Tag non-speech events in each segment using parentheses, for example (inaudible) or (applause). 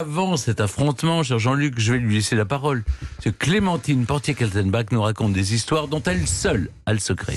Avant cet affrontement, cher Jean-Luc, je vais lui laisser la parole. Ce Clémentine Portier-Kaltenbach nous raconte des histoires dont elle seule a le secret.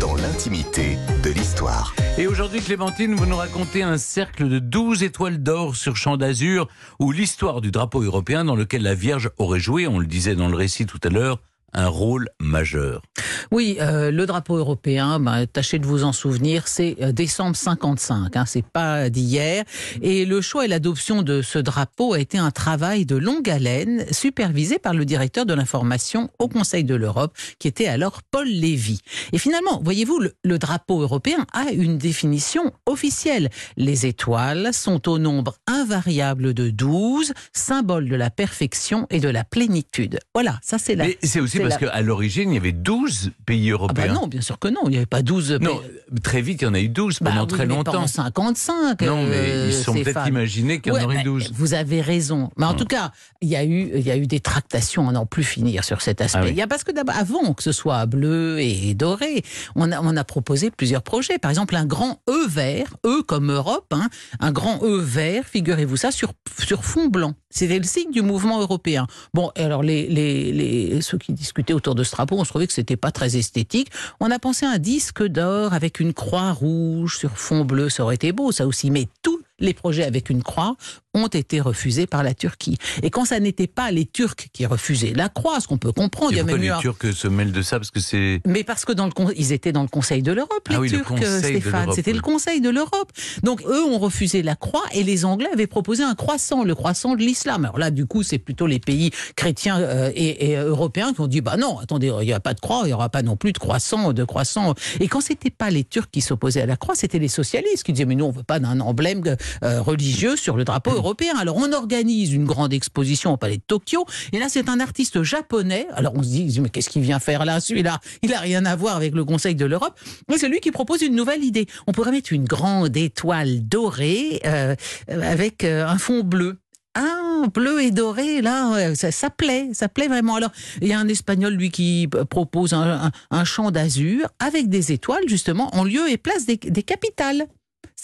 Dans l'intimité de l'histoire. Et aujourd'hui, Clémentine, vous nous racontez un cercle de 12 étoiles d'or sur champ d'azur, ou l'histoire du drapeau européen dans lequel la Vierge aurait joué, on le disait dans le récit tout à l'heure, un rôle majeur. Oui, euh, le drapeau européen, ben, tâchez de vous en souvenir, c'est euh, décembre 55, hein, c'est pas d'hier. Et le choix et l'adoption de ce drapeau a été un travail de longue haleine, supervisé par le directeur de l'information au Conseil de l'Europe, qui était alors Paul Lévy. Et finalement, voyez-vous, le, le drapeau européen a une définition officielle. Les étoiles sont au nombre invariable de 12, symbole de la perfection et de la plénitude. Voilà, ça c'est la... Mais c'est aussi parce qu'à l'origine, il y avait 12 pays Ah bah européens. non, bien sûr que non, il n'y avait pas 12 Non, très vite, il y en a eu 12 Bah pendant oui, très mais longtemps. Pendant 55. Non, mais euh, ils sont peut-être imaginés qu'il y en Ouais, aurait bah, 12. Vous avez raison. Mais en Hum. tout cas, il y a eu, il y a eu des tractations à n'en plus finir sur cet aspect. Ah oui. Il y a parce que d'abord, avant que ce soit bleu et doré, on a, on a proposé plusieurs projets. Par exemple, un grand E vert, E comme Europe, hein, un grand E vert, figurez-vous ça, sur, sur fond blanc. C'était le signe du mouvement européen. Bon, alors les, les, les, ceux qui discutaient autour de ce drapeau, on se trouvait que c'était pas très esthétique. On a pensé à un disque d'or avec une croix rouge sur fond bleu, ça aurait été beau, ça aussi. Mais tous les projets avec une croix ont été refusés par la Turquie. Et quand ça n'était pas les Turcs qui refusaient la croix, ce qu'on peut comprendre, il y a même les un- Turcs se mêlent de ça? Parce que c'est. mais parce que dans le con- ils étaient dans le Conseil de l'Europe, les Ah oui, le Turcs, de Stéphane. C'était oui. le Conseil de l'Europe. Donc eux ont refusé la croix et les Anglais avaient proposé un croissant, le croissant de l'islam. Alors là, du coup, c'est plutôt les pays chrétiens euh, et, et européens qui ont dit bah non, attendez, il n'y a pas de croix, il n'y aura pas non plus de croissant, de croissant. Et quand c'était pas les Turcs qui s'opposaient à la croix, c'était les socialistes qui disaient mais nous on veut pas d'un emblème euh, religieux sur le drapeau européen. Alors on organise une grande exposition au palais de Tokyo et là c'est un artiste japonais. Alors on se dit mais qu'est-ce qu'il vient faire là celui-là? Il a rien à voir avec le Conseil de l'Europe. Mais c'est lui qui propose une nouvelle idée. On pourrait mettre une grande étoile dorée euh, avec euh, un fond bleu. Ah, bleu et doré, là, ça, plaît, ça plaît vraiment. Alors, il y a un Espagnol, lui, qui propose un, un- un champ d'azur avec des étoiles, justement, en lieu et place des, des capitales.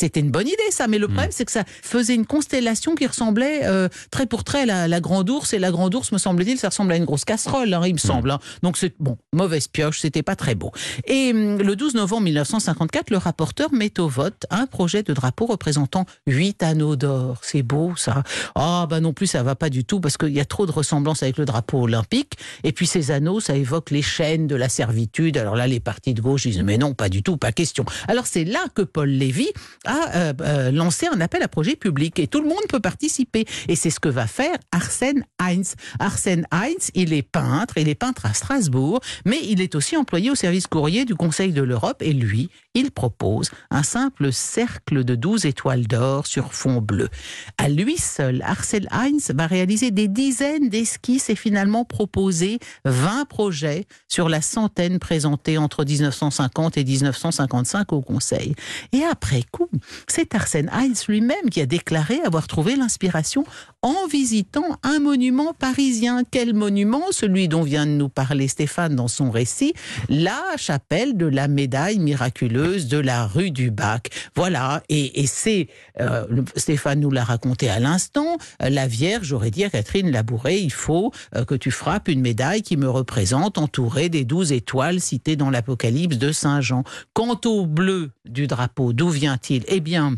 C'était une bonne idée, ça, mais le Hmm. problème, c'est que ça faisait une constellation qui ressemblait euh, trait pour trait à la, la grande ours, et la grande ours, me semble-t-il, ça ressemble à une grosse casserole, hein, il me semble. hein. Donc, c'est bon, mauvaise pioche, c'était pas très beau. Et hum, le 12 novembre 1954, le rapporteur met au vote un projet de drapeau représentant huit anneaux d'or. C'est beau, ça. Ah, bah non plus, ça va pas du tout, parce qu'il y a trop de ressemblances avec le drapeau olympique. Et puis, ces anneaux, ça évoque les chaînes de la servitude. Alors là, les partis de gauche disent, mais non, pas du tout, pas question. Alors, c'est là que Paul Lévy a euh, euh, lancé un appel à projet public et tout le monde peut participer. Et c'est ce que va faire Arsène Heinz. Arsène Heinz, il est peintre, il est peintre à Strasbourg, mais il est aussi employé au service courrier du Conseil de l'Europe et lui, il propose un simple cercle de 12 étoiles d'or sur fond bleu. À lui seul, Arsène Heinz va réaliser des dizaines d'esquisses et finalement proposer 20 projets sur la centaine présentée entre 1950 et 1955 au Conseil. Et après coup, c'est Arsène Heinz lui-même qui a déclaré avoir trouvé l'inspiration en visitant un monument parisien. Quel monument? Celui dont vient de nous parler Stéphane dans son récit, la chapelle de la médaille miraculeuse de la rue du Bac. Voilà, et, et c'est, euh, Stéphane nous l'a raconté à l'instant, euh, la Vierge aurait dit à Catherine Labouré, il faut euh, que tu frappes une médaille qui me représente entourée des douze étoiles citées dans l'Apocalypse de Saint Jean. Quant au bleu du drapeau, d'où vient-il? Eh bien,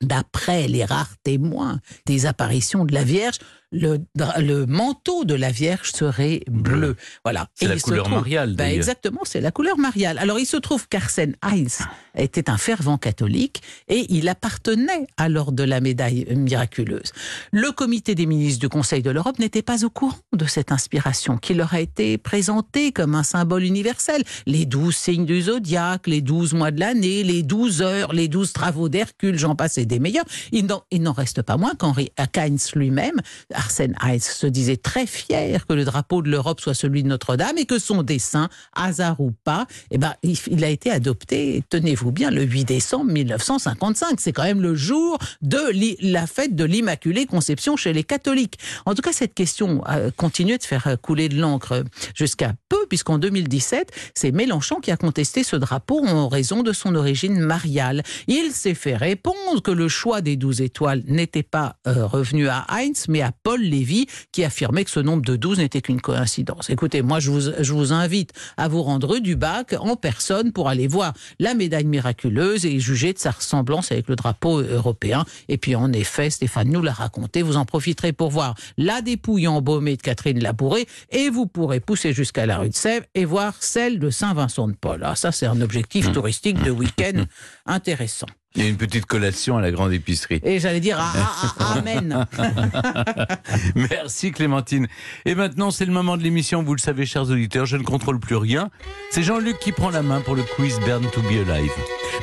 D'après les rares témoins des apparitions de la Vierge, le, manteau de la Vierge serait bleu. Voilà. C'est la couleur trouve- mariale, Ben, d'ailleurs. exactement, c'est la couleur mariale. Alors il se trouve qu'Arsène Heinz était un fervent catholique et il appartenait à l'ordre de la médaille miraculeuse. Le comité des ministres du Conseil de l'Europe n'était pas au courant de cette inspiration qui leur a été présentée comme un symbole universel. Les douze signes du zodiaque, les douze mois de l'année, les douze heures, les douze travaux d'Hercule, j'en passe et des meilleurs. Il n'en, il n'en reste pas moins qu'Henri Heinz lui-même, Arsène Heinz, se disait très fier que le drapeau de l'Europe soit celui de Notre-Dame et que son dessin, hasard ou pas, eh ben, il, a été adopté, tenez-vous bien, le 8 décembre 1955. C'est quand même le jour de la fête de l'Immaculée Conception chez les catholiques. En tout cas, cette question a continué de faire couler de l'encre jusqu'à peu, puisqu'en 2017, c'est Mélenchon qui a contesté ce drapeau en raison de son origine mariale. Il s'est fait répondre que le choix des 12 étoiles n'était pas euh, revenu à Heinz, mais à Paul Lévy, qui affirmait que ce nombre de 12 n'était qu'une coïncidence. Écoutez, moi, je vous, je vous invite à vous rendre rue du Bac en personne pour aller voir la médaille miraculeuse et juger de sa ressemblance avec le drapeau européen. Et puis, en effet, Stéphane nous l'a raconté, vous en profiterez pour voir la dépouille embaumée de Catherine Labouré et vous pourrez pousser jusqu'à la rue de Sèvres et voir celle de Saint-Vincent de Paul. Ah, ça, c'est un objectif Mmh. touristique de week-end intéressant. Il y a une petite collation à la grande épicerie. Et j'allais dire ah, ah, ah, (laughs) Amen. (laughs) Merci Clémentine. Et maintenant, c'est le moment de l'émission. Vous le savez, chers auditeurs, je ne contrôle plus rien. C'est Jean-Luc qui prend la main pour le quiz Burn to be Alive.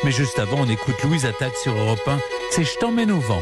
Mais juste avant, on écoute Louise Attaque sur Europe 1. C'est Je t'emmène au vent.